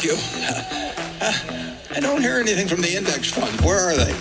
Thank you. I don't hear anything from the index fund. Where are they?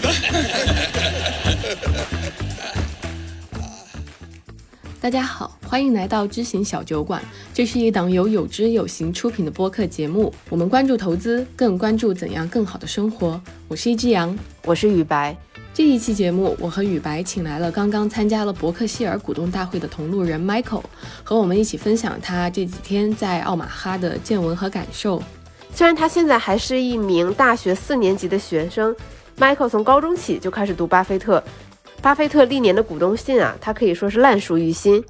大家好，欢迎来到知行小酒馆。这是一档由有知有行出品的播客节目。我们关注投资，更关注怎样更好的生活。我是一只羊，我是雨白。这一期节目，我和雨白请来了刚刚参加了伯克希尔股东大会的同路人 Michael，和我们一起分享他这几天在奥马哈的见闻和感受。虽然他现在还是一名大学四年级的学生，Michael 从高中起就开始读巴菲特。巴菲特历年的股东信啊，他可以说是烂熟于心。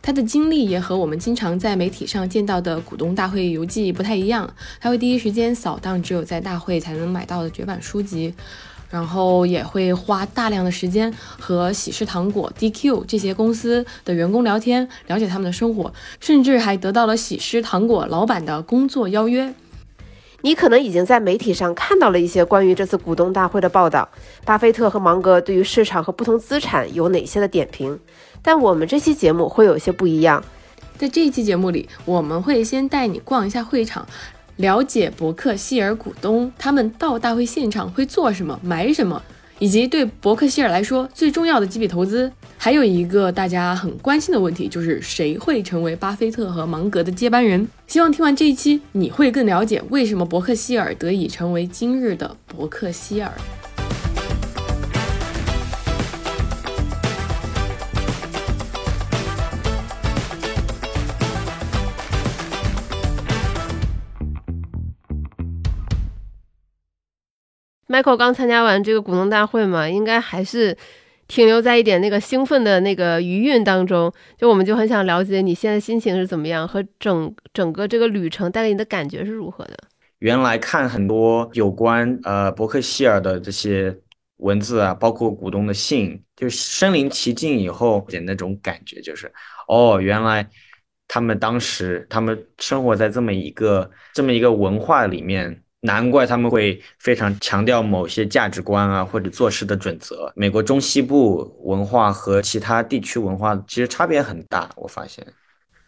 他的经历也和我们经常在媒体上见到的股东大会游记不太一样，他会第一时间扫荡只有在大会才能买到的绝版书籍，然后也会花大量的时间和喜事糖果、DQ 这些公司的员工聊天，了解他们的生活，甚至还得到了喜事糖果老板的工作邀约。你可能已经在媒体上看到了一些关于这次股东大会的报道，巴菲特和芒格对于市场和不同资产有哪些的点评？但我们这期节目会有些不一样，在这一期节目里，我们会先带你逛一下会场，了解伯克希尔股东他们到大会现场会做什么、买什么。以及对伯克希尔来说最重要的几笔投资，还有一个大家很关心的问题，就是谁会成为巴菲特和芒格的接班人？希望听完这一期，你会更了解为什么伯克希尔得以成为今日的伯克希尔。Michael 刚参加完这个股东大会嘛，应该还是停留在一点那个兴奋的那个余韵当中。就我们就很想了解你现在心情是怎么样，和整整个这个旅程带给你的感觉是如何的。原来看很多有关呃伯克希尔的这些文字啊，包括股东的信，就身临其境以后，点那种感觉就是，哦，原来他们当时他们生活在这么一个这么一个文化里面。难怪他们会非常强调某些价值观啊，或者做事的准则。美国中西部文化和其他地区文化其实差别很大，我发现。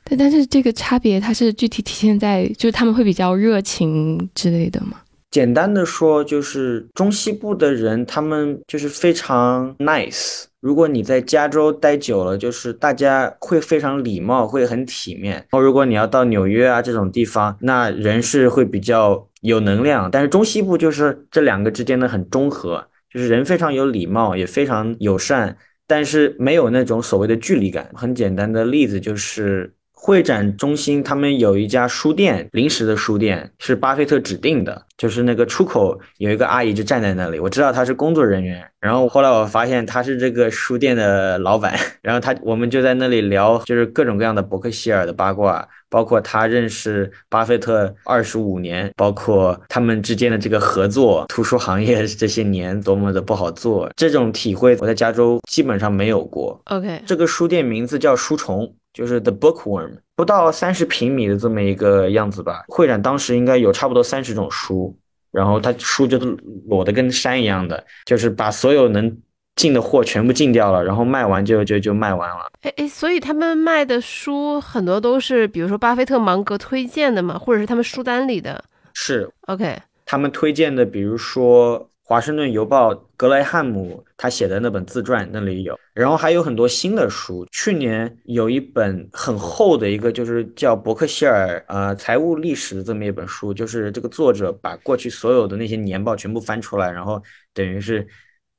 对，但是这个差别它是具体体现在，就是他们会比较热情之类的吗？简单的说，就是中西部的人，他们就是非常 nice。如果你在加州待久了，就是大家会非常礼貌，会很体面。然后如果你要到纽约啊这种地方，那人是会比较有能量。但是中西部就是这两个之间的很中和，就是人非常有礼貌，也非常友善，但是没有那种所谓的距离感。很简单的例子就是。会展中心，他们有一家书店，临时的书店是巴菲特指定的，就是那个出口有一个阿姨就站在那里，我知道她是工作人员，然后后来我发现她是这个书店的老板，然后他我们就在那里聊，就是各种各样的伯克希尔的八卦，包括他认识巴菲特二十五年，包括他们之间的这个合作，图书行业这些年多么的不好做，这种体会我在加州基本上没有过。OK，这个书店名字叫书虫。就是 The Bookworm，不到三十平米的这么一个样子吧。会展当时应该有差不多三十种书，然后他书就裸的跟山一样的，就是把所有能进的货全部进掉了，然后卖完就就就卖完了。哎哎，所以他们卖的书很多都是，比如说巴菲特、芒格推荐的嘛，或者是他们书单里的。是 OK，他们推荐的，比如说。华盛顿邮报格雷汉姆他写的那本自传那里有，然后还有很多新的书。去年有一本很厚的一个，就是叫伯克希尔呃财务历史的这么一本书，就是这个作者把过去所有的那些年报全部翻出来，然后等于是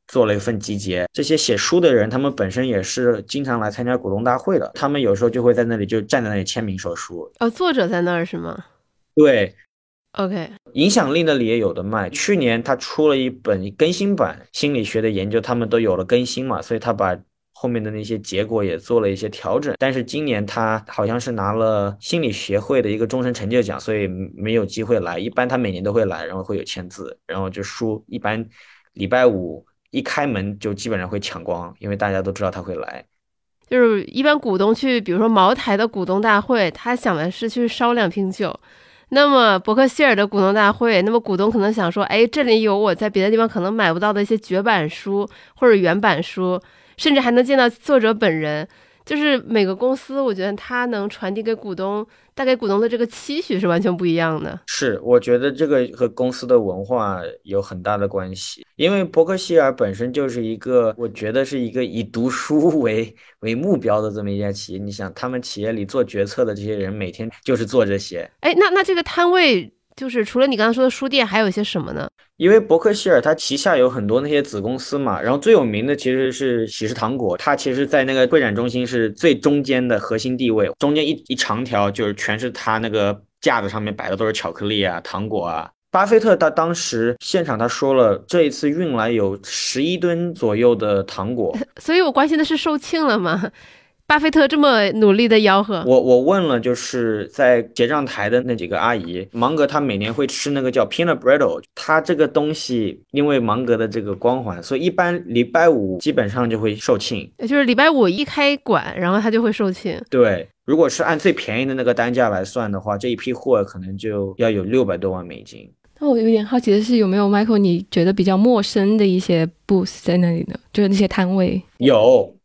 做了一份集结。这些写书的人，他们本身也是经常来参加股东大会的，他们有时候就会在那里就站在那里签名说书。哦，作者在那儿是吗？对。OK，影响力那里也有的卖。去年他出了一本更新版心理学的研究，他们都有了更新嘛，所以他把后面的那些结果也做了一些调整。但是今年他好像是拿了心理协会的一个终身成就奖，所以没有机会来。一般他每年都会来，然后会有签字，然后就书一般礼拜五一开门就基本上会抢光，因为大家都知道他会来。就是一般股东去，比如说茅台的股东大会，他想的是去烧两瓶酒。那么伯克希尔的股东大会，那么股东可能想说，哎，这里有我在别的地方可能买不到的一些绝版书或者原版书，甚至还能见到作者本人。就是每个公司，我觉得它能传递给股东、带给股东的这个期许是完全不一样的。是，我觉得这个和公司的文化有很大的关系，因为伯克希尔本身就是一个，我觉得是一个以读书 为为目标的这么一家企业。你想，他们企业里做决策的这些人，每天就是做这些。哎，那那这个摊位。就是除了你刚刚说的书店，还有一些什么呢？因为伯克希尔它旗下有很多那些子公司嘛，然后最有名的其实是喜事糖果，它其实在那个会展中心是最中间的核心地位，中间一一长条就是全是它那个架子上面摆的都是巧克力啊、糖果啊。巴菲特他当时现场他说了，这一次运来有十一吨左右的糖果，所以我关心的是售罄了吗？巴菲特这么努力的吆喝，我我问了，就是在结账台的那几个阿姨，芒格他每年会吃那个叫 peanut brittle，他这个东西因为芒格的这个光环，所以一般礼拜五基本上就会售罄，就是礼拜五一开馆，然后他就会售罄。对，如果是按最便宜的那个单价来算的话，这一批货可能就要有六百多万美金。那我有点好奇的是，有没有 Michael 你觉得比较陌生的一些 booth 在那里呢？就是那些摊位有。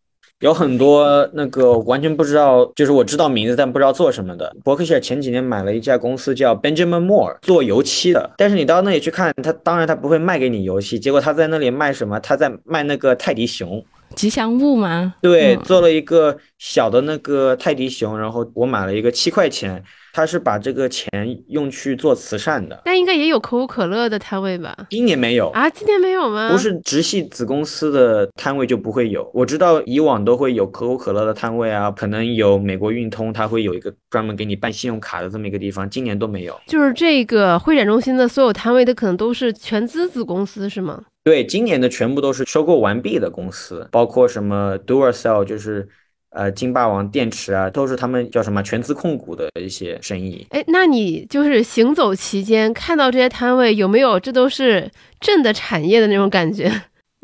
有很多那个完全不知道，就是我知道名字但不知道做什么的。伯克希尔前几年买了一家公司叫 Benjamin Moore，做油漆的。但是你到那里去看，他当然他不会卖给你油漆，结果他在那里卖什么？他在卖那个泰迪熊，吉祥物吗？对，做了一个小的那个泰迪熊，然后我买了一个七块钱。他是把这个钱用去做慈善的，那应该也有可口可乐的摊位吧？今年没有啊，今年没有吗？不是直系子公司的摊位就不会有。我知道以往都会有可口可乐的摊位啊，可能有美国运通，它会有一个专门给你办信用卡的这么一个地方，今年都没有。就是这个会展中心的所有摊位的可能都是全资子公司是吗？对，今年的全部都是收购完毕的公司，包括什么 Duracell，就是。呃，金霸王电池啊，都是他们叫什么全资控股的一些生意。哎，那你就是行走期间看到这些摊位，有没有这都是朕的产业的那种感觉？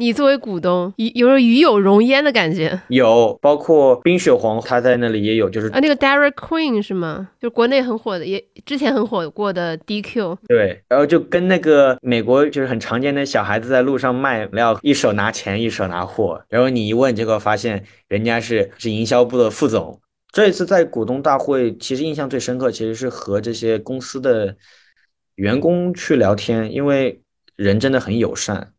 你作为股东，有有与有荣焉的感觉。有，包括冰雪皇，他在那里也有，就是啊，那个 Derek Queen 是吗？就国内很火的，也之前很火过的 DQ。对，然后就跟那个美国就是很常见的小孩子在路上卖料，一手拿钱，一手拿货。然后你一问，结果发现人家是是营销部的副总。这一次在股东大会，其实印象最深刻，其实是和这些公司的员工去聊天，因为人真的很友善。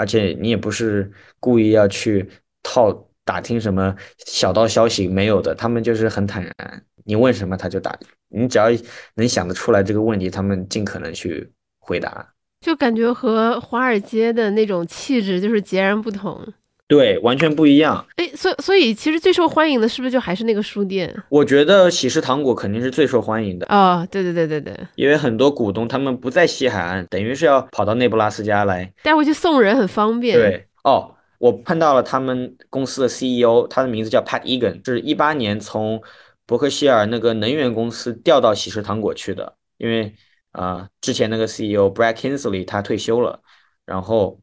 而且你也不是故意要去套打听什么小道消息，没有的，他们就是很坦然，你问什么他就答，你只要能想得出来这个问题，他们尽可能去回答，就感觉和华尔街的那种气质就是截然不同。对，完全不一样。哎，所所以其实最受欢迎的是不是就还是那个书店？我觉得喜事糖果肯定是最受欢迎的哦，对对对对对，因为很多股东他们不在西海岸，等于是要跑到内布拉斯加来带回去送人，很方便。对哦，我碰到了他们公司的 CEO，他的名字叫 Pat Egan，是一八年从伯克希尔那个能源公司调到喜事糖果去的，因为啊，之前那个 CEO Brad Kinsley 他退休了，然后。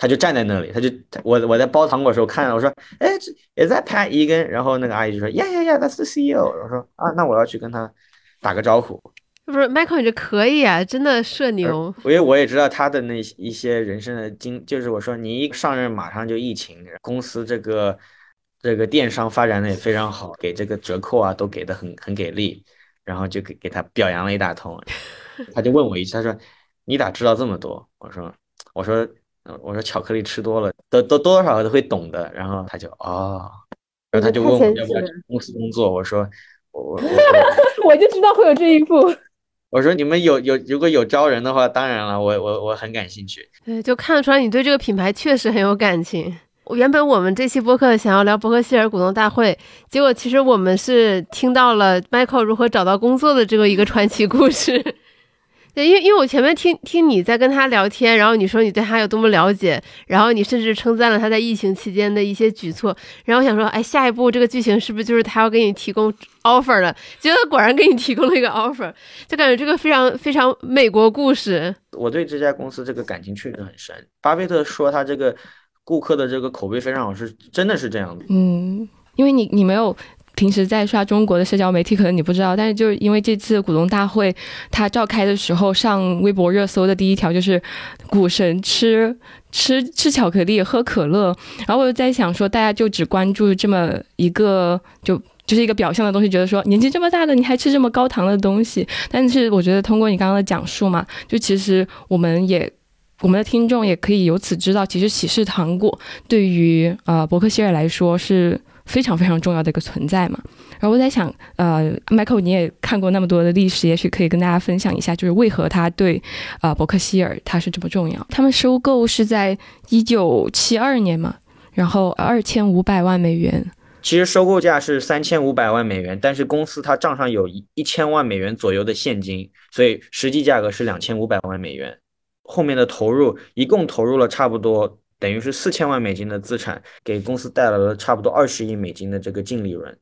他就站在那里，他就我我在包糖果的时候看到，我说，哎，也在拍一根，然后那个阿姨就说，呀呀呀，That's the CEO。我说啊，那我要去跟他打个招呼。不是，Michael，你这可以啊，真的社牛。因为我也知道他的那一些人生的经，就是我说你一上任马上就疫情，公司这个这个电商发展的也非常好，给这个折扣啊都给的很很给力，然后就给给他表扬了一大通。他就问我一句，他说你咋知道这么多？我说我说。我说巧克力吃多了，都都多多少少都会懂的。然后他就哦，然后他就问我要不要去公司工作。我说我我 我就知道会有这一步。我说你们有有如果有招人的话，当然了，我我我很感兴趣。对，就看得出来你对这个品牌确实很有感情。原本我们这期播客想要聊伯克希尔股东大会，结果其实我们是听到了 Michael 如何找到工作的这个一个传奇故事。对，因为因为我前面听听你在跟他聊天，然后你说你对他有多么了解，然后你甚至称赞了他在疫情期间的一些举措，然后想说，哎，下一步这个剧情是不是就是他要给你提供 offer 了？结果果然给你提供了一个 offer，就感觉这个非常非常美国故事。我对这家公司这个感情确实很深。巴菲特说他这个顾客的这个口碑非常好，是真的是这样的。嗯，因为你你没有。平时在刷中国的社交媒体，可能你不知道，但是就是因为这次股东大会它召开的时候，上微博热搜的第一条就是股神吃吃吃巧克力、喝可乐，然后我就在想说，大家就只关注这么一个就。就是一个表象的东西，觉得说年纪这么大的你还吃这么高糖的东西，但是我觉得通过你刚刚的讲述嘛，就其实我们也我们的听众也可以由此知道，其实喜事糖果对于呃伯克希尔来说是非常非常重要的一个存在嘛。然后我在想，呃，Michael 你也看过那么多的历史，也许可以跟大家分享一下，就是为何他对呃伯克希尔他是这么重要？他们收购是在一九七二年嘛，然后二千五百万美元。其实收购价是三千五百万美元，但是公司它账上有一一千万美元左右的现金，所以实际价格是两千五百万美元。后面的投入一共投入了差不多等于是四千万美金的资产，给公司带来了差不多二十亿美金的这个净利润，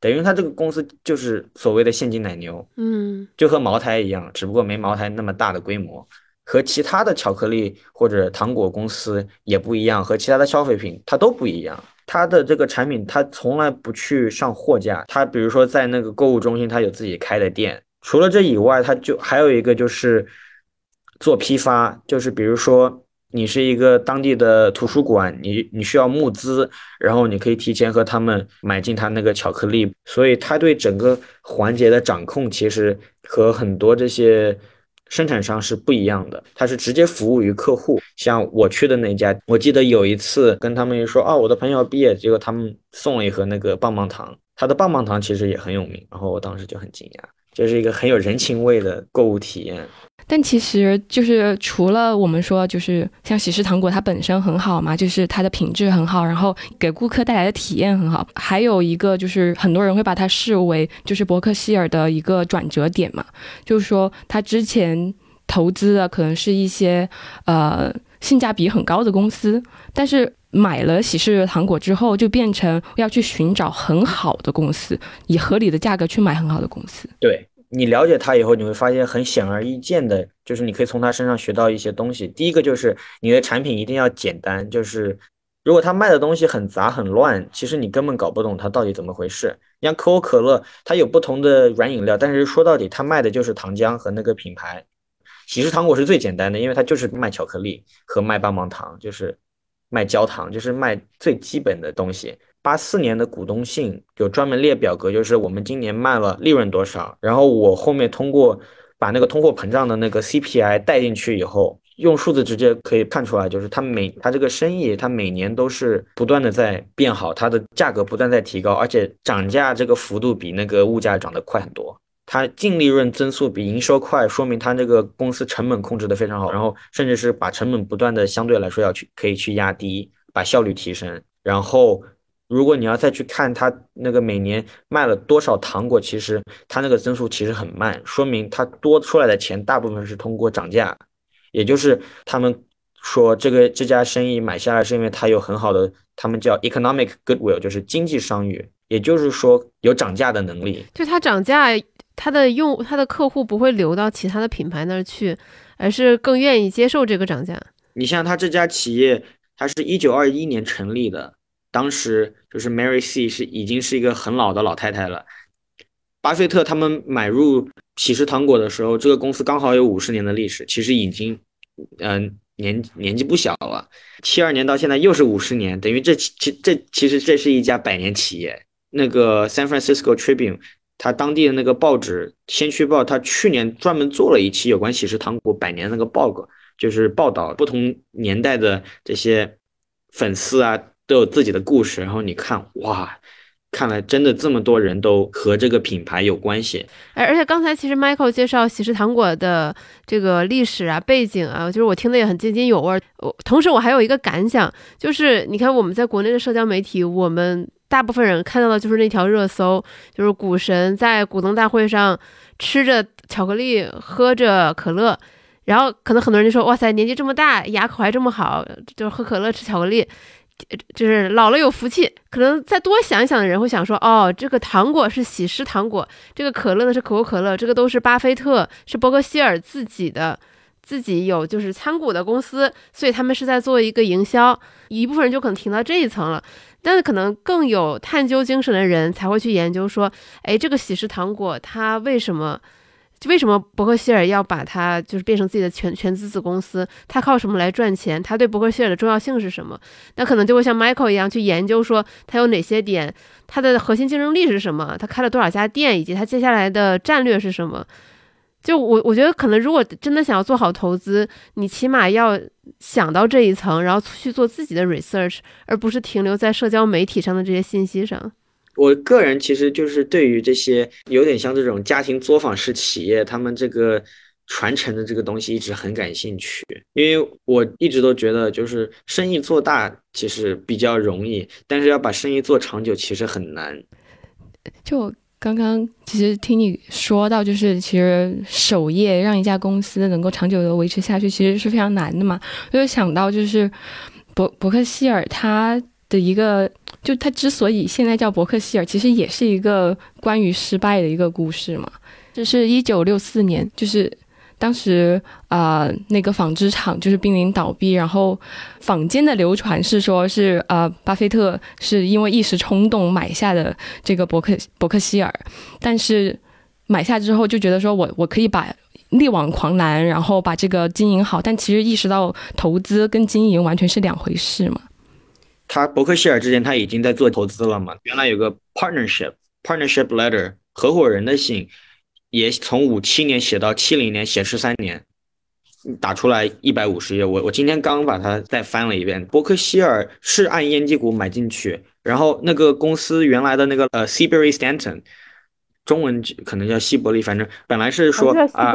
等于他这个公司就是所谓的现金奶牛，嗯，就和茅台一样，只不过没茅台那么大的规模，和其他的巧克力或者糖果公司也不一样，和其他的消费品它都不一样。它的这个产品，它从来不去上货架。它比如说在那个购物中心，它有自己开的店。除了这以外，它就还有一个就是做批发，就是比如说你是一个当地的图书馆，你你需要募资，然后你可以提前和他们买进他那个巧克力。所以他对整个环节的掌控，其实和很多这些。生产商是不一样的，他是直接服务于客户。像我去的那家，我记得有一次跟他们说，啊，我的朋友毕业，结果他们送了一盒那个棒棒糖，他的棒棒糖其实也很有名，然后我当时就很惊讶，这是一个很有人情味的购物体验。但其实就是除了我们说，就是像喜事糖果它本身很好嘛，就是它的品质很好，然后给顾客带来的体验很好。还有一个就是很多人会把它视为就是伯克希尔的一个转折点嘛，就是说他之前投资的可能是一些呃性价比很高的公司，但是买了喜事糖果之后，就变成要去寻找很好的公司，以合理的价格去买很好的公司。对。你了解他以后，你会发现很显而易见的，就是你可以从他身上学到一些东西。第一个就是你的产品一定要简单，就是如果他卖的东西很杂很乱，其实你根本搞不懂他到底怎么回事。你像可口可乐，它有不同的软饮料，但是说到底，它卖的就是糖浆和那个品牌。喜事糖果是最简单的，因为它就是卖巧克力和卖棒棒糖，就是卖焦糖，就是卖最基本的东西。八四年的股东信有专门列表格，就是我们今年卖了利润多少，然后我后面通过把那个通货膨胀的那个 CPI 带进去以后，用数字直接可以看出来，就是它每它这个生意它每年都是不断的在变好，它的价格不断在提高，而且涨价这个幅度比那个物价涨得快很多，它净利润增速比营收快，说明它这个公司成本控制的非常好，然后甚至是把成本不断的相对来说要去可以去压低，把效率提升，然后。如果你要再去看它那个每年卖了多少糖果，其实它那个增速其实很慢，说明它多出来的钱大部分是通过涨价，也就是他们说这个这家生意买下来是因为它有很好的，他们叫 economic goodwill，就是经济商誉，也就是说有涨价的能力。就它涨价，它的用它的客户不会流到其他的品牌那儿去，而是更愿意接受这个涨价。你像他这家企业，它是一九二一年成立的。当时就是 Mary C 是已经是一个很老的老太太了。巴菲特他们买入喜事糖果的时候，这个公司刚好有五十年的历史，其实已经，嗯，年年纪不小了。七二年到现在又是五十年，等于这其这其实这是一家百年企业。那个 San Francisco Tribune，它当地的那个报纸《先驱报》，它去年专门做了一期有关喜事糖果百年那个报告，就是报道不同年代的这些粉丝啊。都有自己的故事，然后你看，哇，看来真的这么多人都和这个品牌有关系。而而且刚才其实 Michael 介绍喜事糖果的这个历史啊、背景啊，就是我听的也很津津有味。我同时我还有一个感想，就是你看我们在国内的社交媒体，我们大部分人看到的就是那条热搜，就是股神在股东大会上吃着巧克力、喝着可乐，然后可能很多人就说：“哇塞，年纪这么大，牙口还这么好，就是喝可乐吃巧克力。”就是老了有福气，可能再多想一想的人会想说，哦，这个糖果是喜事糖果，这个可乐呢是可口可乐，这个都是巴菲特是伯克希尔自己的自己有就是参股的公司，所以他们是在做一个营销。一部分人就可能停到这一层了，但是可能更有探究精神的人才会去研究说，哎，这个喜事糖果它为什么？就为什么伯克希尔要把它就是变成自己的全全资子公司？他靠什么来赚钱？他对伯克希尔的重要性是什么？那可能就会像 Michael 一样去研究说，他有哪些点，他的核心竞争力是什么？他开了多少家店，以及他接下来的战略是什么？就我我觉得，可能如果真的想要做好投资，你起码要想到这一层，然后去做自己的 research，而不是停留在社交媒体上的这些信息上。我个人其实就是对于这些有点像这种家庭作坊式企业，他们这个传承的这个东西一直很感兴趣，因为我一直都觉得就是生意做大其实比较容易，但是要把生意做长久其实很难。就刚刚其实听你说到，就是其实首页让一家公司能够长久的维持下去，其实是非常难的嘛。我就想到就是伯伯克希尔他的一个。就他之所以现在叫伯克希尔，其实也是一个关于失败的一个故事嘛。这是一九六四年，就是当时啊，那个纺织厂就是濒临倒闭，然后坊间的流传是说，是呃，巴菲特是因为一时冲动买下的这个伯克伯克希尔，但是买下之后就觉得说我我可以把力挽狂澜，然后把这个经营好，但其实意识到投资跟经营完全是两回事嘛。他伯克希尔之前他已经在做投资了嘛？原来有个 partnership partnership letter 合伙人的信，也从五七年写到七零年，写十三年，打出来一百五十页。我我今天刚把它再翻了一遍。伯克希尔是按烟机股买进去，然后那个公司原来的那个呃 sebury Stanton。中文可能叫西伯利，反正本来是说啊，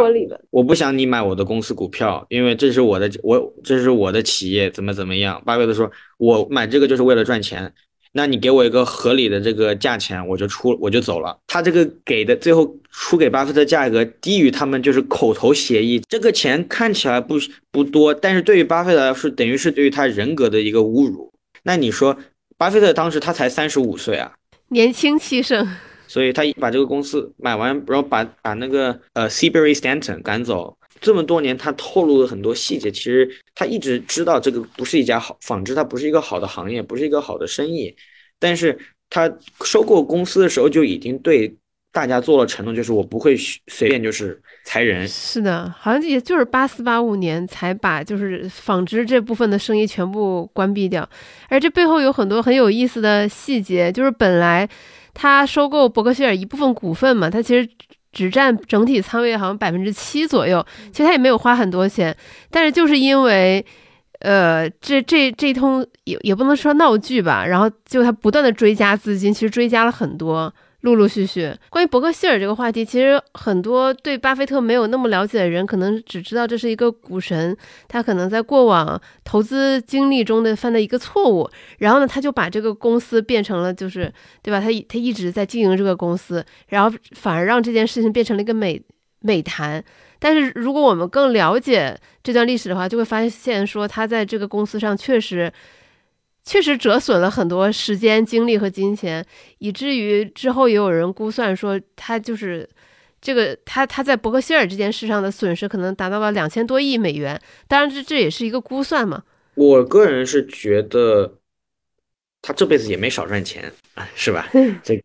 我不想你买我的公司股票，因为这是我的，我这是我的企业，怎么怎么样？巴菲特说，我买这个就是为了赚钱，那你给我一个合理的这个价钱，我就出，我就走了。他这个给的最后出给巴菲特价格低于他们就是口头协议，这个钱看起来不不多，但是对于巴菲特来说，等于是对于他人格的一个侮辱。那你说，巴菲特当时他才三十五岁啊，年轻气盛。所以他把这个公司买完，然后把把那个呃 Seabury Stanton 赶走。这么多年，他透露了很多细节。其实他一直知道这个不是一家好纺织，它不是一个好的行业，不是一个好的生意。但是他收购公司的时候就已经对大家做了承诺，就是我不会随便就是裁人。是的，好像也就是八四八五年才把就是纺织这部分的生意全部关闭掉。而这背后有很多很有意思的细节，就是本来。他收购伯克希尔一部分股份嘛，他其实只占整体仓位好像百分之七左右，其实他也没有花很多钱，但是就是因为，呃，这这这通也也不能说闹剧吧，然后就他不断的追加资金，其实追加了很多。陆陆续续，关于伯克希尔这个话题，其实很多对巴菲特没有那么了解的人，可能只知道这是一个股神，他可能在过往投资经历中的犯的一个错误，然后呢，他就把这个公司变成了，就是对吧？他他一直在经营这个公司，然后反而让这件事情变成了一个美美谈。但是如果我们更了解这段历史的话，就会发现说他在这个公司上确实。确实折损了很多时间、精力和金钱，以至于之后也有人估算说，他就是这个他他在伯克希尔这件事上的损失可能达到了两千多亿美元。当然，这这也是一个估算嘛。我个人是觉得，他这辈子也没少赚钱啊，是吧？这个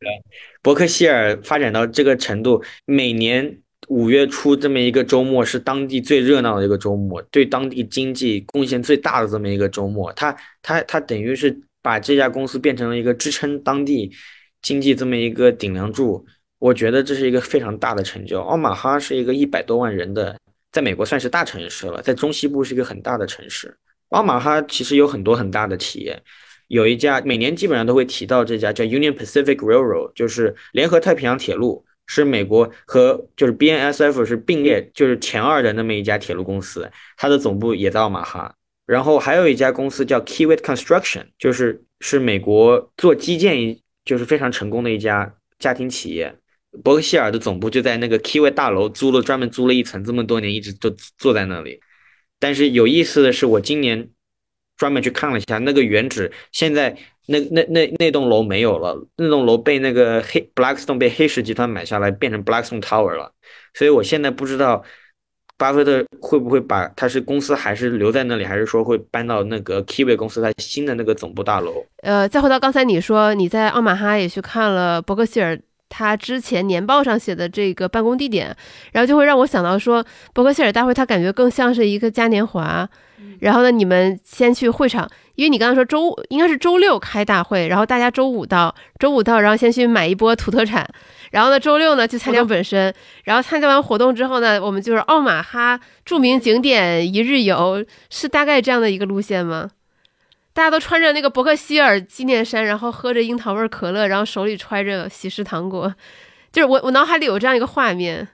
伯克希尔发展到这个程度，每年。五月初这么一个周末是当地最热闹的一个周末，对当地经济贡献最大的这么一个周末，他他他等于是把这家公司变成了一个支撑当地经济这么一个顶梁柱。我觉得这是一个非常大的成就。奥马哈是一个一百多万人的，在美国算是大城市了，在中西部是一个很大的城市。奥马哈其实有很多很大的企业，有一家每年基本上都会提到这家叫 Union Pacific Railroad，就是联合太平洋铁路。是美国和就是 BNSF 是并列，就是前二的那么一家铁路公司，它的总部也在奥马哈。然后还有一家公司叫 Kiewit Construction，就是是美国做基建就是非常成功的一家家庭企业。伯克希尔的总部就在那个 Kiewit 大楼，租了专门租了一层，这么多年一直都坐在那里。但是有意思的是，我今年专门去看了一下那个原址，现在。那那那那栋楼没有了，那栋楼被那个黑 Blackstone 被黑石集团买下来，变成 Blackstone Tower 了。所以我现在不知道巴菲特会不会把他是公司还是留在那里，还是说会搬到那个 Kiwi 公司他新的那个总部大楼？呃，再回到刚才你说你在奥马哈也去看了伯克希尔他之前年报上写的这个办公地点，然后就会让我想到说伯克希尔大会，它感觉更像是一个嘉年华。然后呢，你们先去会场，因为你刚刚说周应该是周六开大会，然后大家周五到，周五到，然后先去买一波土特产，然后呢，周六呢去参加本身，然后参加完活动之后呢，我们就是奥马哈著名景点一日游，是大概这样的一个路线吗？大家都穿着那个伯克希尔纪念衫，然后喝着樱桃味可乐，然后手里揣着喜事糖果，就是我我脑海里有这样一个画面。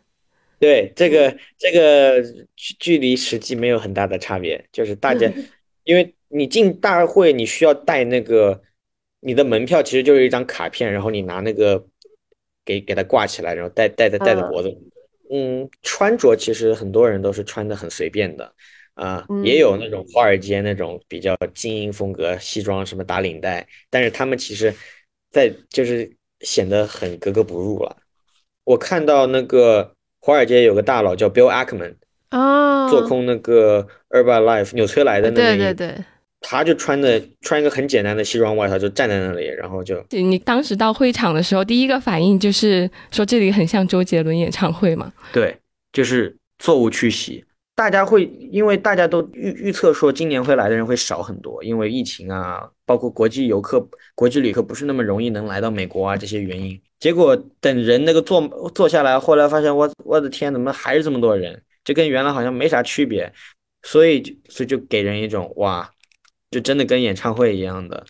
对，这个这个距距离实际没有很大的差别，就是大家，因为你进大会你需要带那个你的门票，其实就是一张卡片，然后你拿那个给给它挂起来，然后戴戴在戴在脖子。嗯，穿着其实很多人都是穿的很随便的。啊，也有那种华尔街那种比较精英风格西装，什么打领带，但是他们其实，在就是显得很格格不入了。我看到那个华尔街有个大佬叫 Bill Ackman，哦，做空那个 Herbalife 纽崔莱的那个，对对对，他就穿的穿一个很简单的西装外套，就站在那里，然后就你当时到会场的时候，第一个反应就是说这里很像周杰伦演唱会嘛？对，就是座无虚席。大家会因为大家都预预测说今年会来的人会少很多，因为疫情啊，包括国际游客、国际旅客不是那么容易能来到美国啊这些原因。结果等人那个坐坐下来，后来发现我我的天，怎么还是这么多人？就跟原来好像没啥区别，所以所以就给人一种哇，就真的跟演唱会一样的。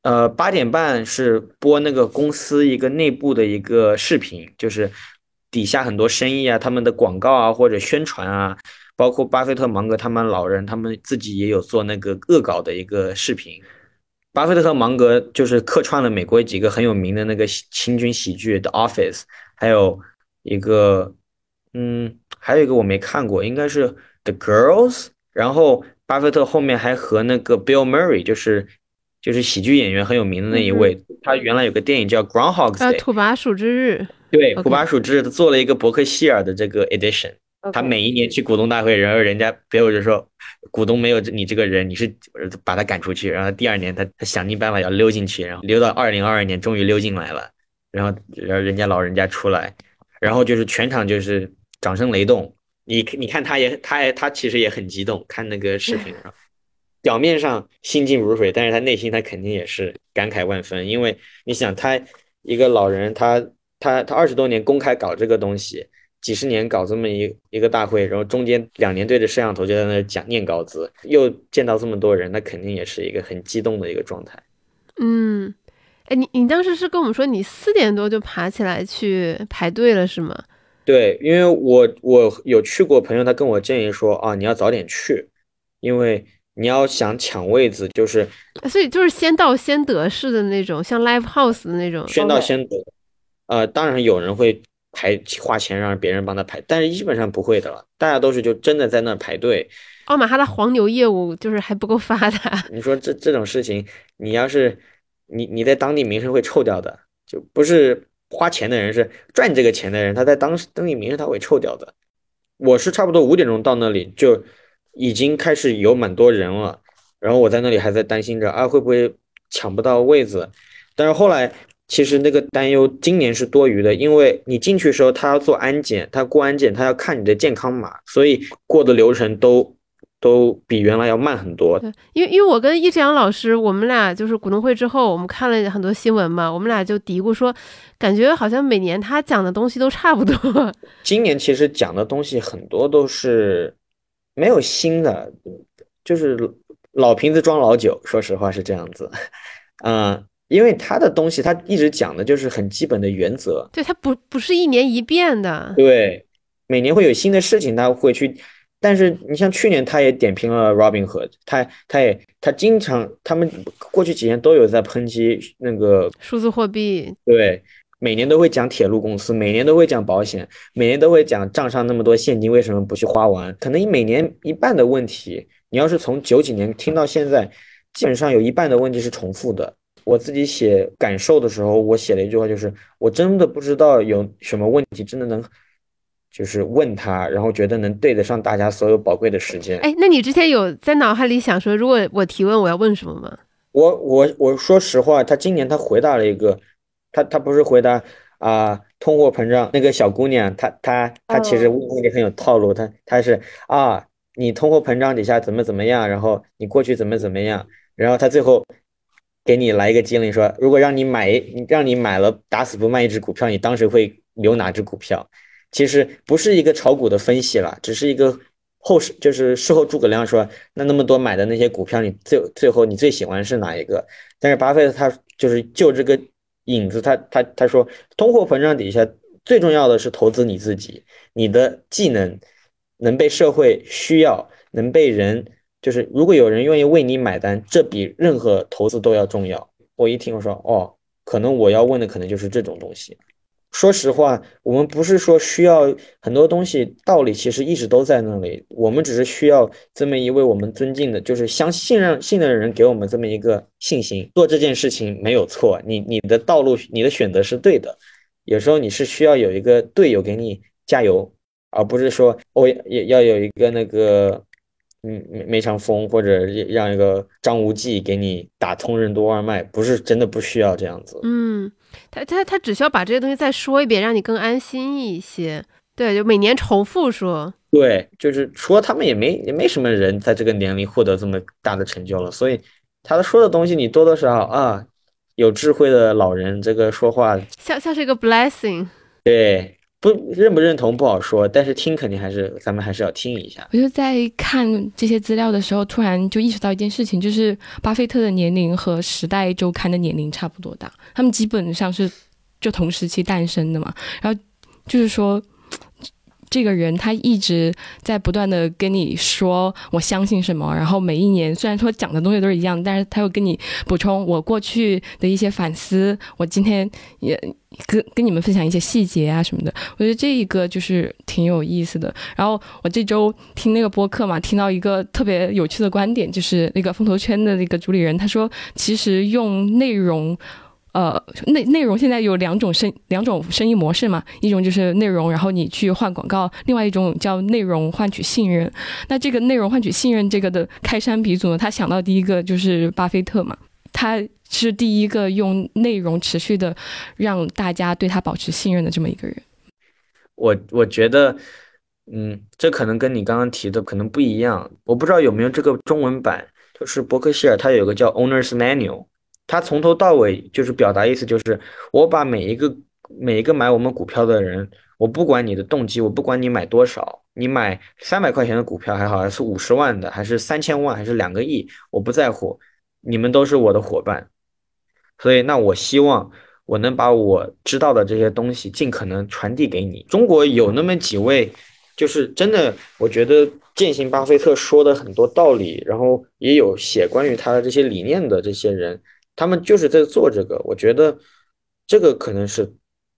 呃，八点半是播那个公司一个内部的一个视频，就是。底下很多生意啊，他们的广告啊或者宣传啊，包括巴菲特、芒格他们老人，他们自己也有做那个恶搞的一个视频。巴菲特和芒格就是客串了美国几个很有名的那个清军喜剧《The Office》，还有一个，嗯，还有一个我没看过，应该是《The Girls》。然后巴菲特后面还和那个 Bill Murray，就是就是喜剧演员很有名的那一位，他原来有个电影叫《Groundhog Day》，土拨鼠之日。对，古巴鼠之日做了一个伯克希尔的这个 edition，他每一年去股东大会，然后人家别人就说股东没有你这个人，你是把他赶出去，然后第二年他他想尽办法要溜进去，然后溜到二零二二年终于溜进来了，然后然后人家老人家出来，然后就是全场就是掌声雷动，你你看他也他也他其实也很激动，看那个视频上，表面上心静如水，但是他内心他肯定也是感慨万分，因为你想他一个老人他。他他二十多年公开搞这个东西，几十年搞这么一一个大会，然后中间两年对着摄像头就在那讲念稿子，又见到这么多人，那肯定也是一个很激动的一个状态。嗯，哎，你你当时是跟我们说你四点多就爬起来去排队了是吗？对，因为我我有去过朋友，他跟我建议说啊，你要早点去，因为你要想抢位子，就是所以就是先到先得式的那种，像 live house 的那种，先到先得。呃，当然有人会排花钱让别人帮他排，但是基本上不会的了。大家都是就真的在那排队。奥马哈的黄牛业务就是还不够发达。你说这这种事情，你要是你你在当地名声会臭掉的，就不是花钱的人，是赚这个钱的人，他在当当地名声他会臭掉的。我是差不多五点钟到那里，就已经开始有蛮多人了，然后我在那里还在担心着啊会不会抢不到位子，但是后来。其实那个担忧今年是多余的，因为你进去的时候他要做安检，他过安检，他要看你的健康码，所以过的流程都都比原来要慢很多。对，因为因为我跟易志阳老师，我们俩就是股东会之后，我们看了很多新闻嘛，我们俩就嘀咕说，感觉好像每年他讲的东西都差不多。今年其实讲的东西很多都是没有新的，就是老瓶子装老酒，说实话是这样子，嗯。因为他的东西，他一直讲的就是很基本的原则。对他不不是一年一变的。对，每年会有新的事情，他会去。但是你像去年，他也点评了 Robinhood，他他也他经常，他们过去几年都有在抨击那个数字货币。对，每年都会讲铁路公司，每年都会讲保险，每年都会讲账上那么多现金为什么不去花完？可能每年一半的问题，你要是从九几年听到现在，基本上有一半的问题是重复的。我自己写感受的时候，我写了一句话，就是我真的不知道有什么问题真的能就是问他，然后觉得能对得上大家所有宝贵的时间。哎，那你之前有在脑海里想说，如果我提问，我要问什么吗？我我我说实话，他今年他回答了一个，他他不是回答啊、通货膨胀那个小姑娘，她她她其实问问题很有套路，她她是啊，你通货膨胀底下怎么怎么样，然后你过去怎么怎么样，然后他最后给你来一个机灵说，如果让你买让你买了打死不卖一只股票，你当时会留哪只股票？其实不是一个炒股的分析了，只是一个后事，就是事后诸葛亮说，那那么多买的那些股票，你最最后你最喜欢是哪一个？但是巴菲特他就是就这个影子，他他他说，通货膨胀底下最重要的是投资你自己，你的技能能被社会需要，能被人就是如果有人愿意为你买单，这比任何投资都要重要。我一听我说哦，可能我要问的可能就是这种东西。说实话，我们不是说需要很多东西，道理其实一直都在那里，我们只是需要这么一位我们尊敬的，就是相信任信任的人给我们这么一个信心，做这件事情没有错，你你的道路你的选择是对的，有时候你是需要有一个队友给你加油，而不是说哦也要有一个那个。嗯，梅梅长风或者让一个张无忌给你打通任督二脉，不是真的不需要这样子。嗯，他他他只需要把这些东西再说一遍，让你更安心一些。对，就每年重复说。对，就是除了他们也没也没什么人在这个年龄获得这么大的成就了，所以他说的东西你多多少少啊，有智慧的老人这个说话像像是一个 blessing。对。不认不认同不好说，但是听肯定还是咱们还是要听一下。我就在看这些资料的时候，突然就意识到一件事情，就是巴菲特的年龄和《时代周刊》的年龄差不多大，他们基本上是就同时期诞生的嘛。然后就是说。这个人他一直在不断的跟你说我相信什么，然后每一年虽然说讲的东西都是一样，但是他又跟你补充我过去的一些反思，我今天也跟跟你们分享一些细节啊什么的。我觉得这一个就是挺有意思的。然后我这周听那个播客嘛，听到一个特别有趣的观点，就是那个风投圈的那个主理人他说，其实用内容。呃，内内容现在有两种生两种生意模式嘛，一种就是内容，然后你去换广告；另外一种叫内容换取信任。那这个内容换取信任这个的开山鼻祖呢，他想到第一个就是巴菲特嘛，他是第一个用内容持续的让大家对他保持信任的这么一个人。我我觉得，嗯，这可能跟你刚刚提的可能不一样，我不知道有没有这个中文版，就是伯克希尔他有个叫 Owner's Manual。他从头到尾就是表达意思，就是我把每一个每一个买我们股票的人，我不管你的动机，我不管你买多少，你买三百块钱的股票还好，还是五十万的，还是三千万，还是两个亿，我不在乎，你们都是我的伙伴。所以，那我希望我能把我知道的这些东西尽可能传递给你。中国有那么几位，就是真的，我觉得践行巴菲特说的很多道理，然后也有写关于他的这些理念的这些人。他们就是在做这个，我觉得这个可能是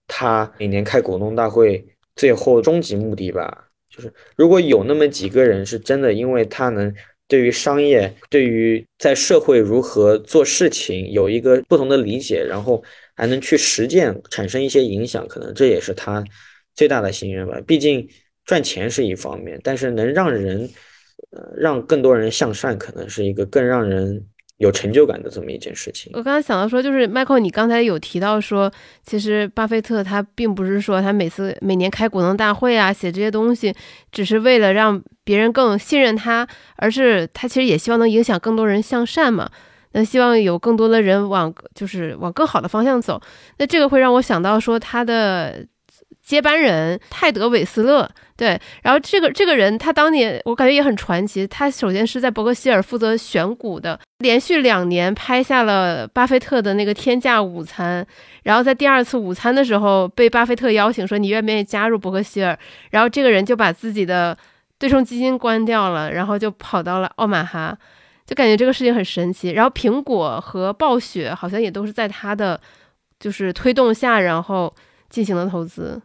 他每年开股东大会最后终极目的吧。就是如果有那么几个人是真的，因为他能对于商业、对于在社会如何做事情有一个不同的理解，然后还能去实践，产生一些影响，可能这也是他最大的心愿吧。毕竟赚钱是一方面，但是能让人，呃，让更多人向善，可能是一个更让人。有成就感的这么一件事情。我刚才想到说，就是 Michael，你刚才有提到说，其实巴菲特他并不是说他每次每年开股东大会啊，写这些东西，只是为了让别人更信任他，而是他其实也希望能影响更多人向善嘛。那希望有更多的人往就是往更好的方向走。那这个会让我想到说他的。接班人泰德·韦斯勒，对，然后这个这个人他当年我感觉也很传奇。他首先是在伯克希尔负责选股的，连续两年拍下了巴菲特的那个天价午餐。然后在第二次午餐的时候，被巴菲特邀请说：“你愿不愿意加入伯克希尔？”然后这个人就把自己的对冲基金关掉了，然后就跑到了奥马哈，就感觉这个事情很神奇。然后苹果和暴雪好像也都是在他的就是推动下，然后进行了投资。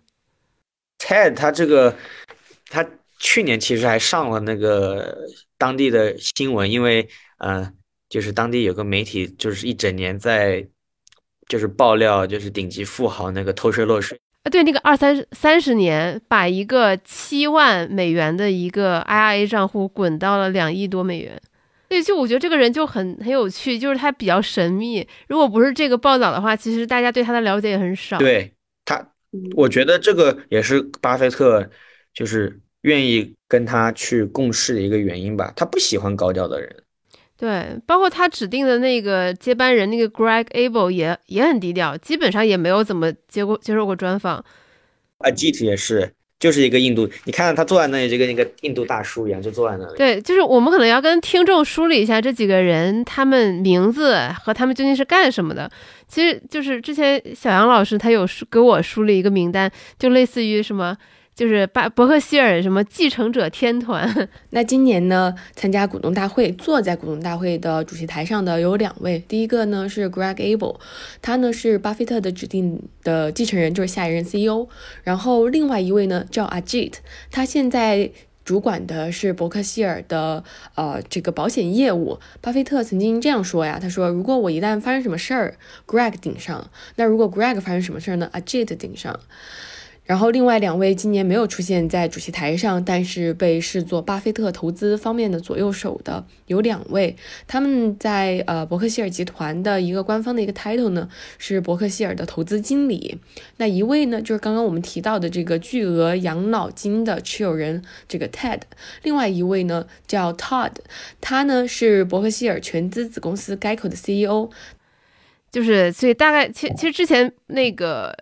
Ted 他这个，他去年其实还上了那个当地的新闻，因为呃，就是当地有个媒体，就是一整年在就是爆料，就是顶级富豪那个偷税漏税。啊，对，那个二三三十年，把一个七万美元的一个 IRA 账户滚到了两亿多美元。对，就我觉得这个人就很很有趣，就是他比较神秘。如果不是这个报道的话，其实大家对他的了解也很少。对他，我觉得这个也是巴菲特就是愿意跟他去共事的一个原因吧。他不喜欢高调的人。对，包括他指定的那个接班人那个 Greg Abel 也也很低调，基本上也没有怎么接过接受过专访。啊，Git 也是。就是一个印度，你看到他坐在那里，就跟一个印度大叔一样，就坐在那里。对，就是我们可能要跟听众梳理一下这几个人，他们名字和他们究竟是干什么的。其实就是之前小杨老师他有给我梳理一个名单，就类似于什么。就是巴伯克希尔什么继承者天团，那今年呢，参加股东大会，坐在股东大会的主席台上的有两位，第一个呢是 Greg Abel，他呢是巴菲特的指定的继承人，就是下一任 CEO。然后另外一位呢叫 Ajit，他现在主管的是伯克希尔的呃这个保险业务。巴菲特曾经这样说呀，他说如果我一旦发生什么事儿，Greg 顶上；那如果 Greg 发生什么事儿呢，Ajit 顶上。然后，另外两位今年没有出现在主席台上，但是被视作巴菲特投资方面的左右手的有两位，他们在呃伯克希尔集团的一个官方的一个 title 呢是伯克希尔的投资经理。那一位呢就是刚刚我们提到的这个巨额养老金的持有人这个 Ted，另外一位呢叫 Todd，他呢是伯克希尔全资子公司 Geco 的 CEO。就是所以大概其其实之前那个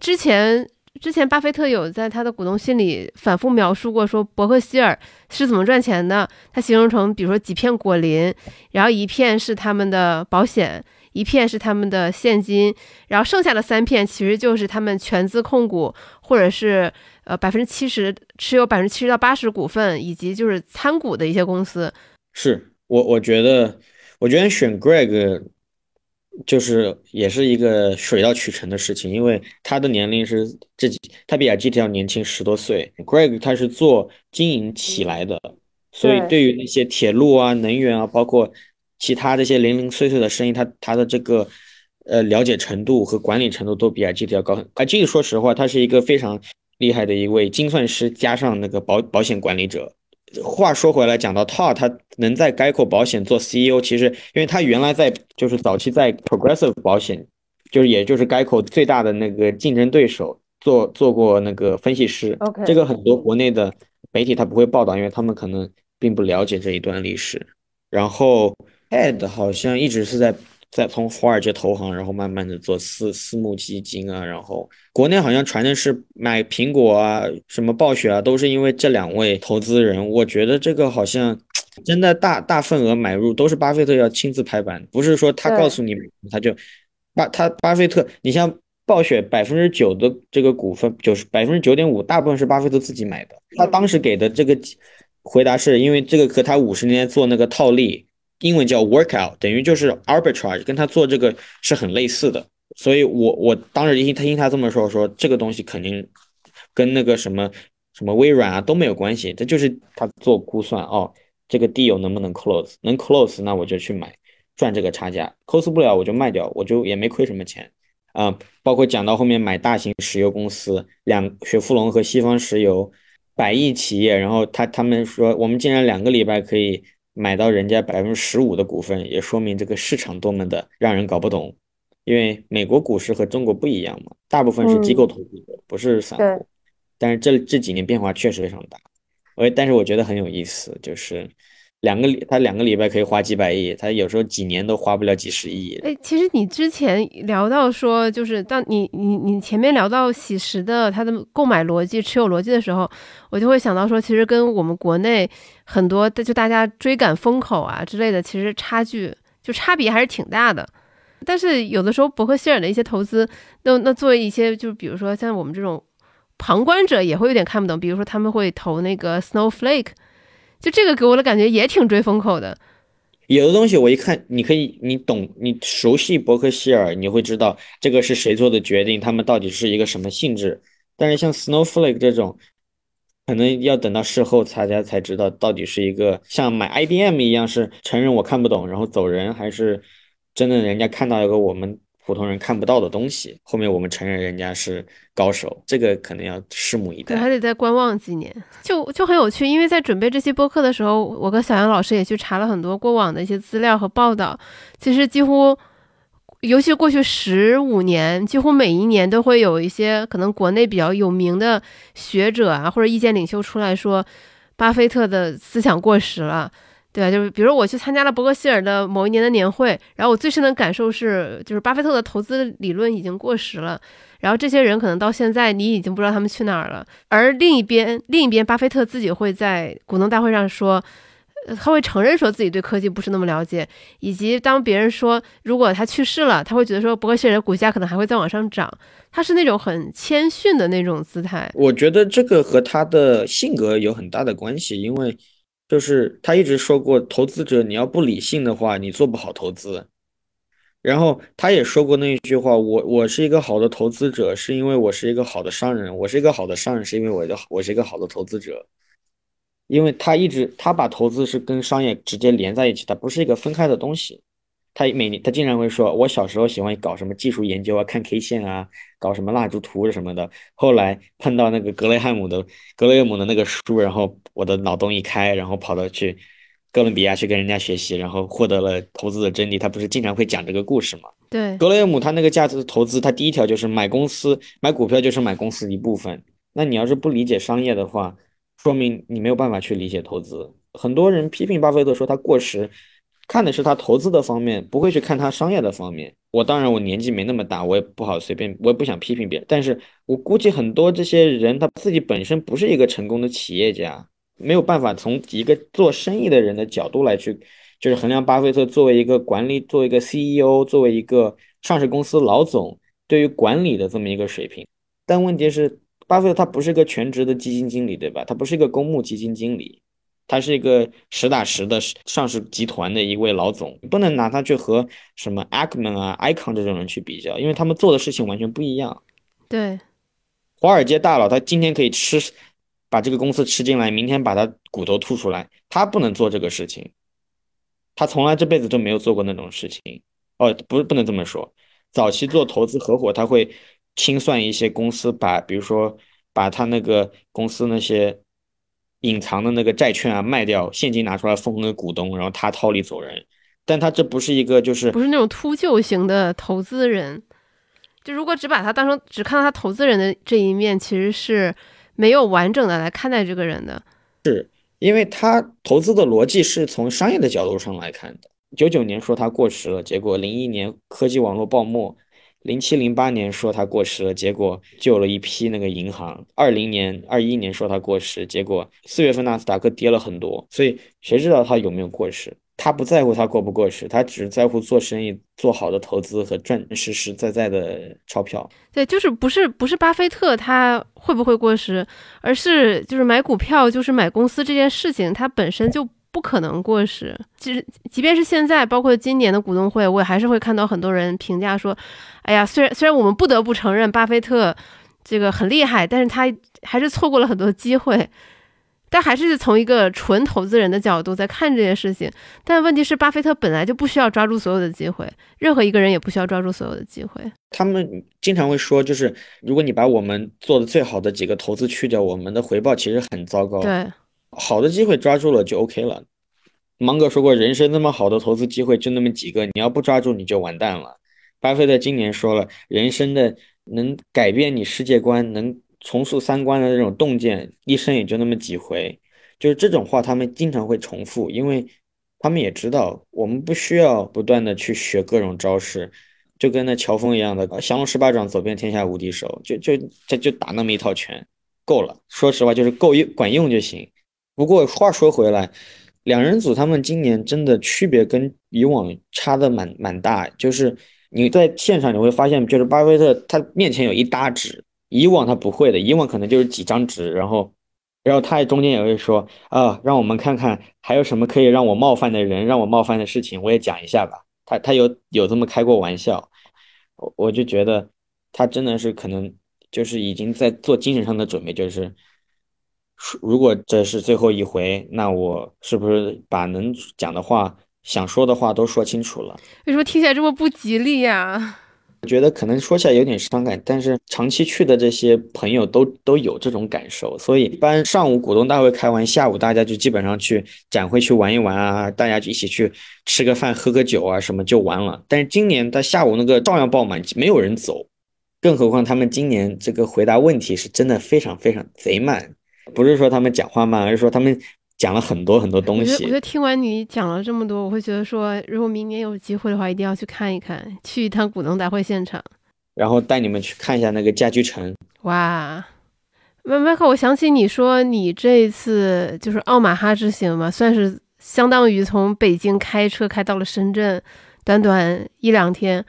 之前。之前巴菲特有在他的股东信里反复描述过，说伯克希尔是怎么赚钱的。他形容成，比如说几片果林，然后一片是他们的保险，一片是他们的现金，然后剩下的三片其实就是他们全资控股或者是呃百分之七十持有百分之七十到八十股份，以及就是参股的一些公司。是我我觉得，我觉得选 Greg。就是也是一个水到渠成的事情，因为他的年龄是这几，他比 G T 要年轻十多岁。Greg 他是做经营起来的，所以对于那些铁路啊、能源啊，包括其他这些零零碎碎的生意，他他的这个呃了解程度和管理程度都比 G T 要高。很。G T 说实话，他是一个非常厉害的一位精算师，加上那个保保险管理者。话说回来，讲到 Todd，他能在 Geico 保险做 CEO，其实因为他原来在就是早期在 Progressive 保险，就是也就是 Geico 最大的那个竞争对手，做做过那个分析师。OK，这个很多国内的媒体他不会报道，因为他们可能并不了解这一段历史。然后 Ed 好像一直是在。再从华尔街投行，然后慢慢的做私私募基金啊，然后国内好像传的是买苹果啊，什么暴雪啊，都是因为这两位投资人。我觉得这个好像真的大大份额买入都是巴菲特要亲自拍板，不是说他告诉你他就巴他巴菲特，你像暴雪百分之九的这个股份，就是百分之九点五，大部分是巴菲特自己买的。他当时给的这个回答是因为这个和他五十年做那个套利。英文叫 workout，等于就是 arbitrage，跟他做这个是很类似的。所以，我我当时听他听他这么说，说这个东西肯定跟那个什么什么微软啊都没有关系，这就是他做估算哦，这个 d 有能不能 close，能 close，那我就去买，赚这个差价；close 不了，我就卖掉，我就也没亏什么钱啊。包括讲到后面买大型石油公司，两雪佛龙和西方石油，百亿企业，然后他他们说我们竟然两个礼拜可以。买到人家百分之十五的股份，也说明这个市场多么的让人搞不懂。因为美国股市和中国不一样嘛，大部分是机构投资者，不是散户。但是这这几年变化确实非常大。我但是我觉得很有意思，就是。两个礼，他两个礼拜可以花几百亿，他有时候几年都花不了几十亿。哎，其实你之前聊到说，就是当你你你前面聊到喜时的它的购买逻辑、持有逻辑的时候，我就会想到说，其实跟我们国内很多就大家追赶风口啊之类的，其实差距就差别还是挺大的。但是有的时候伯克希尔的一些投资，那那作为一些就是比如说像我们这种旁观者也会有点看不懂，比如说他们会投那个 Snowflake。就这个给我的感觉也挺追风口的，有的东西我一看，你可以，你懂，你熟悉伯克希尔，你会知道这个是谁做的决定，他们到底是一个什么性质。但是像 Snowflake 这种，可能要等到事后大家才知道，到底是一个像买 IBM 一样，是承认我看不懂，然后走人，还是真的人家看到一个我们普通人看不到的东西。后面我们承认人家是高手，这个可能要拭目以对，还。得再观望几年，就就很有趣。因为在准备这期播客的时候，我跟小杨老师也去查了很多过往的一些资料和报道。其实几乎，尤其过去十五年，几乎每一年都会有一些可能国内比较有名的学者啊，或者意见领袖出来说，巴菲特的思想过时了。对吧？就是比如我去参加了伯克希尔的某一年的年会，然后我最深的感受是，就是巴菲特的投资理论已经过时了。然后这些人可能到现在你已经不知道他们去哪儿了。而另一边，另一边，巴菲特自己会在股东大会上说，他会承认说自己对科技不是那么了解，以及当别人说如果他去世了，他会觉得说伯克希尔的股价可能还会再往上涨。他是那种很谦逊的那种姿态。我觉得这个和他的性格有很大的关系，因为就是他一直说过，投资者你要不理性的话，你做不好投资。然后他也说过那一句话，我我是一个好的投资者，是因为我是一个好的商人；我是一个好的商人，是因为我的我是一个好的投资者。因为他一直他把投资是跟商业直接连在一起，它不是一个分开的东西。他每年他经常会说，我小时候喜欢搞什么技术研究啊，看 K 线啊，搞什么蜡烛图什么的。后来碰到那个格雷汉姆的格雷厄姆的那个书，然后我的脑洞一开，然后跑到去哥伦比亚去跟人家学习，然后获得了投资的真谛。他不是经常会讲这个故事吗？对，格雷厄姆他那个价值投资，他第一条就是买公司，买股票就是买公司一部分。那你要是不理解商业的话，说明你没有办法去理解投资。很多人批评巴菲特说他过时，看的是他投资的方面，不会去看他商业的方面。我当然我年纪没那么大，我也不好随便，我也不想批评别人。但是我估计很多这些人他自己本身不是一个成功的企业家，没有办法从一个做生意的人的角度来去，就是衡量巴菲特作为一个管理，作为一个 CEO，作为一个上市公司老总对于管理的这么一个水平。但问题是，巴菲特他不是个全职的基金经理，对吧？他不是一个公募基金经理，他是一个实打实的上市集团的一位老总，你不能拿他去和什么 Ackman 啊、Icon 这种人去比较，因为他们做的事情完全不一样。对，华尔街大佬他今天可以吃，把这个公司吃进来，明天把他骨头吐出来，他不能做这个事情，他从来这辈子都没有做过那种事情。哦，不是不能这么说，早期做投资合伙，他会清算一些公司，把比如说把他那个公司那些隐藏的那个债券啊卖掉，现金拿出来分红给股东，然后他套利走人。但他这不是一个就是不是那种秃鹫型的投资人。就如果只把他当成只看到他投资人的这一面，其实是没有完整的来看待这个人的。是因为他投资的逻辑是从商业的角度上来看的。九九年说他过时了，结果零一年科技网络泡沫，零七零八年说它过时了，结果救了一批那个银行。二零年、二一年说它过时，结果四月份纳斯达克跌了很多。所以谁知道它有没有过时？他不在乎它过不过时，他只在乎做生意、做好的投资和赚实实在在的钞票。对，就是不是不是巴菲特他会不会过时，而是就是买股票就是买公司这件事情，它本身就不可能过时。其实即便是现在，包括今年的股东会，我也还是会看到很多人评价说，哎呀，虽然虽然我们不得不承认巴菲特这个很厉害，但是他还是错过了很多机会。但还是从一个纯投资人的角度在看这件事情。但问题是，巴菲特本来就不需要抓住所有的机会，任何一个人也不需要抓住所有的机会。他们经常会说，就是如果你把我们做的最好的几个投资去掉，我们的回报其实很糟糕。对，好的机会抓住了就 OK 了。芒格说过，人生那么好的投资机会就那么几个，你要不抓住你就完蛋了。巴菲特今年说了，人生的能改变你世界观、能重塑三观的这种洞见，一生也就那么几回。就是这种话，他们经常会重复，因为他们也知道，我们不需要不断的去学各种招式，就跟那乔峰一样的，降龙十八掌走遍天下无敌手，就就这就打那么一套拳，够了。说实话，就是够用管用就行。不过话说回来，两人组他们今年真的区别跟以往差的蛮蛮大，就是你在现场你会发现，就是巴菲特他面前有一沓纸，以往他不会的，以往可能就是几张纸，然后。然后他中间也会说啊，让我们看看还有什么可以让我冒犯的人，让我冒犯的事情，我也讲一下吧。他他有有这么开过玩笑，我我就觉得他真的是可能就是已经在做精神上的准备，就是如果这是最后一回，那我是不是把能讲的话、想说的话都说清楚了？为什么听起来这么不吉利呀？我觉得可能说起来有点伤感，但是长期去的这些朋友都都有这种感受，所以一般上午股东大会开完，下午大家就基本上去展会去玩一玩啊，大家就一起去吃个饭、喝个酒啊，什么就完了。但是今年他下午那个照样爆满，没有人走，更何况他们今年这个回答问题是真的非常非常贼慢，不是说他们讲话慢，而是说他们。讲了很多很多东西。我觉得听完你讲了这么多，我会觉得说，如果明年有机会的话，一定要去看一看，去一趟股东大会现场，然后带你们去看一下那个家居城。哇，迈迈克，我想起你说你这一次就是奥马哈之行嘛，算是相当于从北京开车开到了深圳，短短一两天，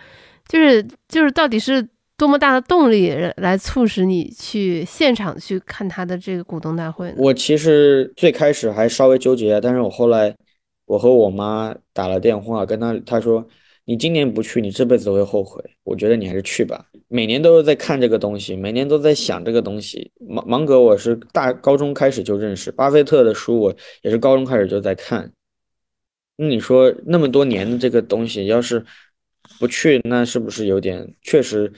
就是就是到底是。多么大的动力来促使你去现场去看他的这个股东大会呢？我其实最开始还稍微纠结，但是我后来我和我妈打了电话，跟她她说你今年不去，你这辈子都会后悔。我觉得你还是去吧。每年都是在看这个东西，每年都在想这个东西。芒芒格我是大高中开始就认识，巴菲特的书我也是高中开始就在看。那你说那么多年的这个东西，要是不去，那是不是有点确实？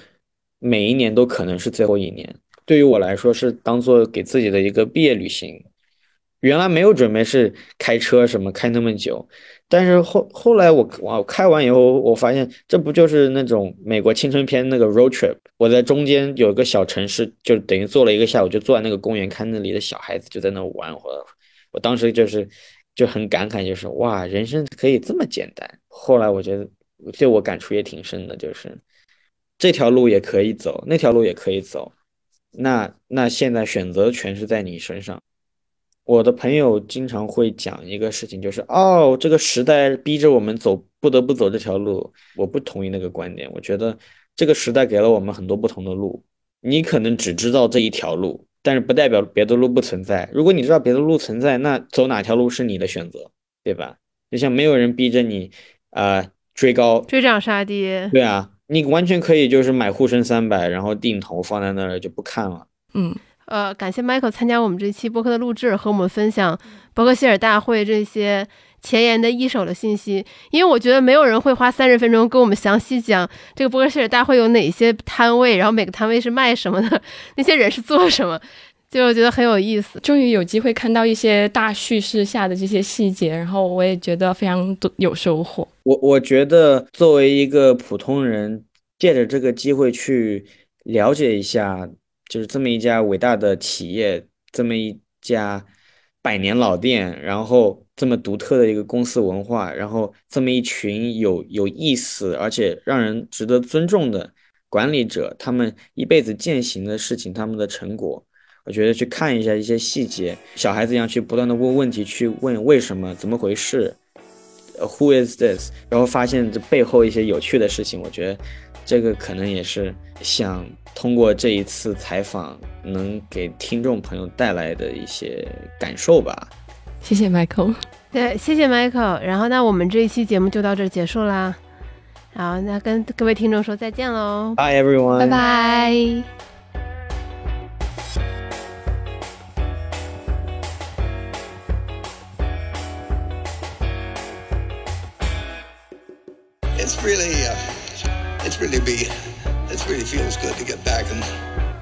每一年都可能是最后一年，对于我来说是当做给自己的一个毕业旅行。原来没有准备是开车什么开那么久，但是后后来我我开完以后，我发现这不就是那种美国青春片那个 road trip？我在中间有个小城市，就等于坐了一个下午，就坐在那个公园看那里的小孩子就在那玩。我我当时就是就很感慨，就是哇，人生可以这么简单。后来我觉得对我感触也挺深的，就是。这条路也可以走，那条路也可以走，那那现在选择权是在你身上。我的朋友经常会讲一个事情，就是哦，这个时代逼着我们走，不得不走这条路。我不同意那个观点，我觉得这个时代给了我们很多不同的路，你可能只知道这一条路，但是不代表别的路不存在。如果你知道别的路存在，那走哪条路是你的选择，对吧？就像没有人逼着你，呃，追高追涨杀跌，对啊。你完全可以就是买沪深三百，然后定投放在那儿就不看了。嗯，呃，感谢 Michael 参加我们这期播客的录制，和我们分享伯克希尔大会这些前沿的一手的信息。因为我觉得没有人会花三十分钟跟我们详细讲这个伯克希尔大会有哪些摊位，然后每个摊位是卖什么的，那些人是做什么。就我觉得很有意思，终于有机会看到一些大叙事下的这些细节，然后我也觉得非常多有收获。我我觉得作为一个普通人，借着这个机会去了解一下，就是这么一家伟大的企业，这么一家百年老店，然后这么独特的一个公司文化，然后这么一群有有意思而且让人值得尊重的管理者，他们一辈子践行的事情，他们的成果。我觉得去看一下一些细节，小孩子一样去不断的问问题，去问为什么、怎么回事，Who is this？然后发现这背后一些有趣的事情。我觉得这个可能也是想通过这一次采访能给听众朋友带来的一些感受吧。谢谢 Michael，对，谢谢 Michael。然后那我们这一期节目就到这结束啦。好，那跟各位听众说再见喽。Bye everyone，拜拜。It's really, uh, it's really be, it really feels good to get back and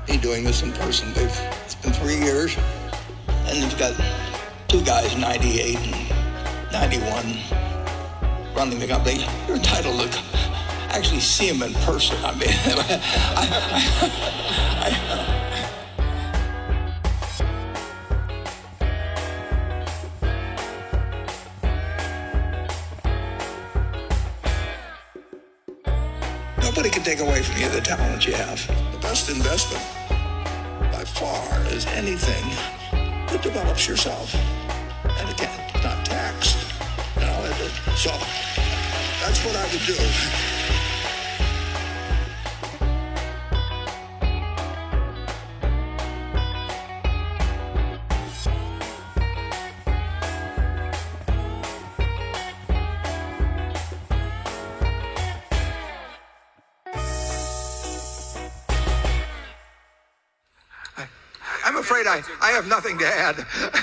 be doing this in person. We've, it's been three years, and you've got two guys, 98 and 91, running the company. You're entitled to actually see them in person. I mean, I, I, I, take away from you the talent you have. The best investment, by far, is anything that develops yourself. And again, not taxed. You know, so that's what I would do. Have nothing to add.